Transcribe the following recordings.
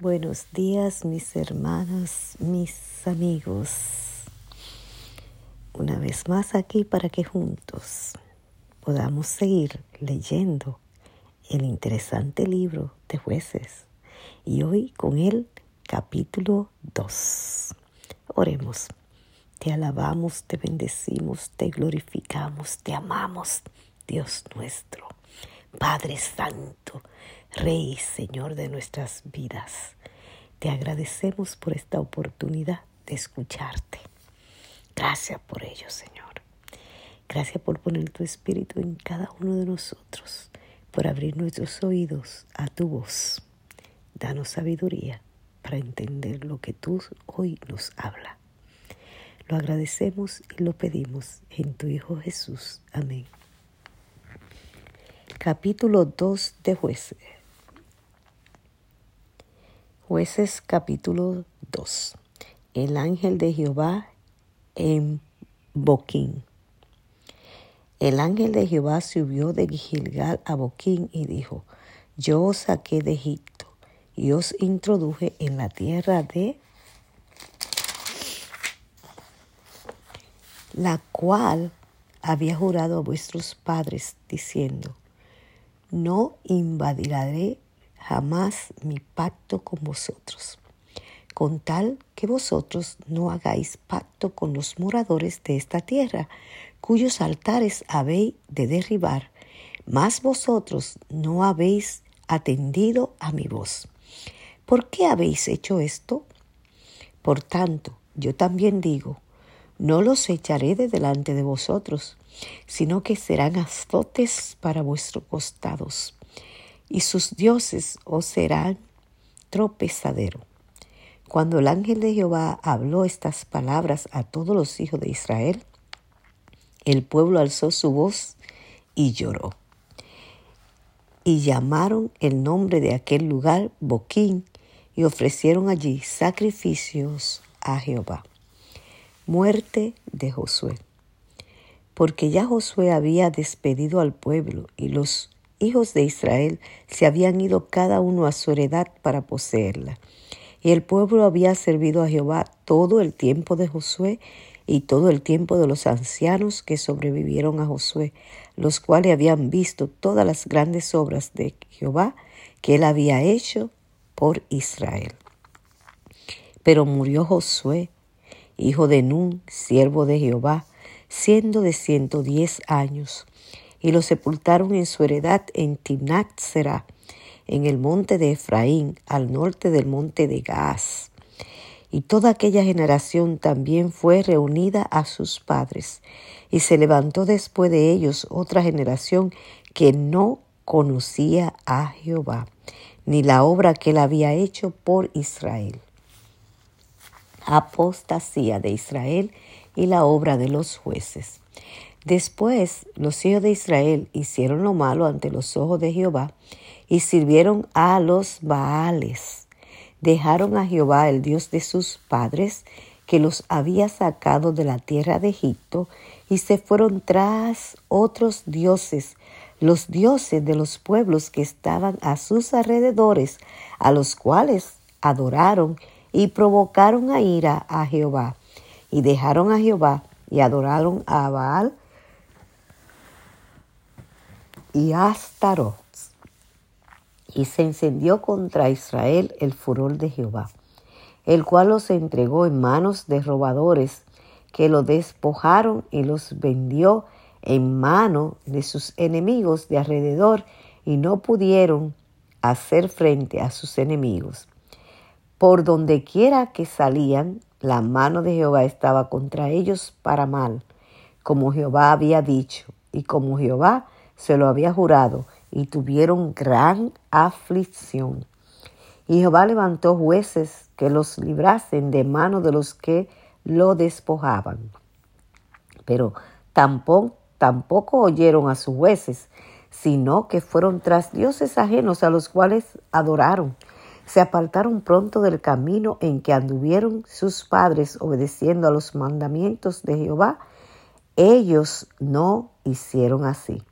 Buenos días mis hermanas, mis amigos. Una vez más aquí para que juntos podamos seguir leyendo el interesante libro de jueces. Y hoy con el capítulo 2. Oremos. Te alabamos, te bendecimos, te glorificamos, te amamos, Dios nuestro. Padre Santo, Rey, Señor de nuestras vidas, te agradecemos por esta oportunidad de escucharte. Gracias por ello, Señor. Gracias por poner tu espíritu en cada uno de nosotros, por abrir nuestros oídos a tu voz. Danos sabiduría para entender lo que tú hoy nos habla. Lo agradecemos y lo pedimos en tu Hijo Jesús. Amén capítulo 2 de jueces. Jueces capítulo 2. El ángel de Jehová en Boquín. El ángel de Jehová subió de Gilgal a Boquín y dijo, Yo os saqué de Egipto y os introduje en la tierra de la cual había jurado a vuestros padres, diciendo, no invadiré jamás mi pacto con vosotros, con tal que vosotros no hagáis pacto con los moradores de esta tierra, cuyos altares habéis de derribar, mas vosotros no habéis atendido a mi voz. ¿Por qué habéis hecho esto? Por tanto, yo también digo, no los echaré de delante de vosotros, sino que serán azotes para vuestros costados, y sus dioses os serán tropezadero. Cuando el ángel de Jehová habló estas palabras a todos los hijos de Israel, el pueblo alzó su voz y lloró. Y llamaron el nombre de aquel lugar Boquín y ofrecieron allí sacrificios a Jehová muerte de Josué. Porque ya Josué había despedido al pueblo y los hijos de Israel se habían ido cada uno a su heredad para poseerla. Y el pueblo había servido a Jehová todo el tiempo de Josué y todo el tiempo de los ancianos que sobrevivieron a Josué, los cuales habían visto todas las grandes obras de Jehová que él había hecho por Israel. Pero murió Josué hijo de Nun, siervo de Jehová, siendo de ciento diez años, y lo sepultaron en su heredad en Timnat Será, en el monte de Efraín, al norte del monte de Gaas. Y toda aquella generación también fue reunida a sus padres, y se levantó después de ellos otra generación que no conocía a Jehová, ni la obra que él había hecho por Israel apostasía de Israel y la obra de los jueces. Después los hijos de Israel hicieron lo malo ante los ojos de Jehová y sirvieron a los Baales. Dejaron a Jehová, el Dios de sus padres, que los había sacado de la tierra de Egipto, y se fueron tras otros dioses, los dioses de los pueblos que estaban a sus alrededores, a los cuales adoraron y provocaron a ira a Jehová y dejaron a Jehová y adoraron a Baal y a Astarot. Y se encendió contra Israel el furor de Jehová, el cual los entregó en manos de robadores que lo despojaron y los vendió en mano de sus enemigos de alrededor y no pudieron hacer frente a sus enemigos. Por donde quiera que salían, la mano de Jehová estaba contra ellos para mal, como Jehová había dicho, y como Jehová se lo había jurado, y tuvieron gran aflicción. Y Jehová levantó jueces que los librasen de mano de los que lo despojaban. Pero tampoco, tampoco oyeron a sus jueces, sino que fueron tras dioses ajenos a los cuales adoraron se apartaron pronto del camino en que anduvieron sus padres obedeciendo a los mandamientos de Jehová. Ellos no hicieron así.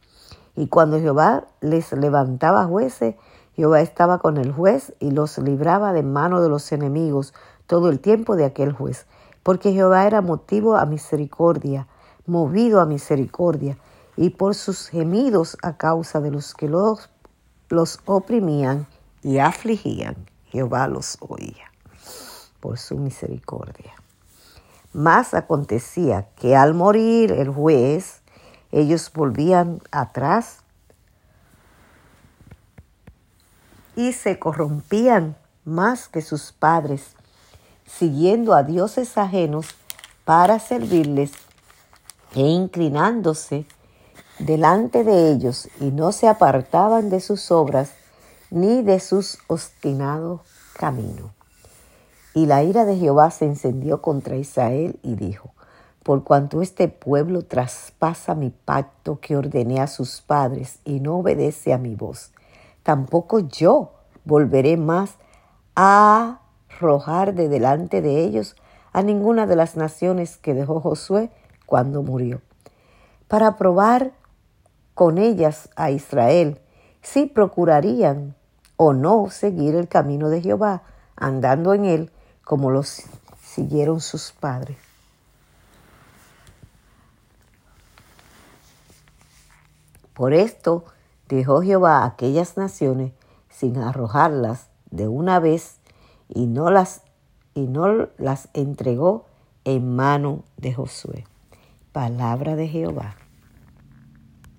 Y cuando Jehová les levantaba jueces, Jehová estaba con el juez y los libraba de mano de los enemigos todo el tiempo de aquel juez, porque Jehová era motivo a misericordia, movido a misericordia, y por sus gemidos a causa de los que los, los oprimían y afligían, Jehová los oía por su misericordia. Mas acontecía que al morir el juez, ellos volvían atrás y se corrompían más que sus padres, siguiendo a dioses ajenos para servirles e inclinándose delante de ellos y no se apartaban de sus obras ni de sus obstinados caminos. Y la ira de Jehová se encendió contra Israel y dijo, por cuanto este pueblo traspasa mi pacto que ordené a sus padres y no obedece a mi voz, tampoco yo volveré más a arrojar de delante de ellos a ninguna de las naciones que dejó Josué cuando murió, para probar con ellas a Israel si procurarían o no seguir el camino de Jehová, andando en él como los siguieron sus padres. Por esto dejó Jehová aquellas naciones sin arrojarlas de una vez y no las, y no las entregó en mano de Josué. Palabra de Jehová.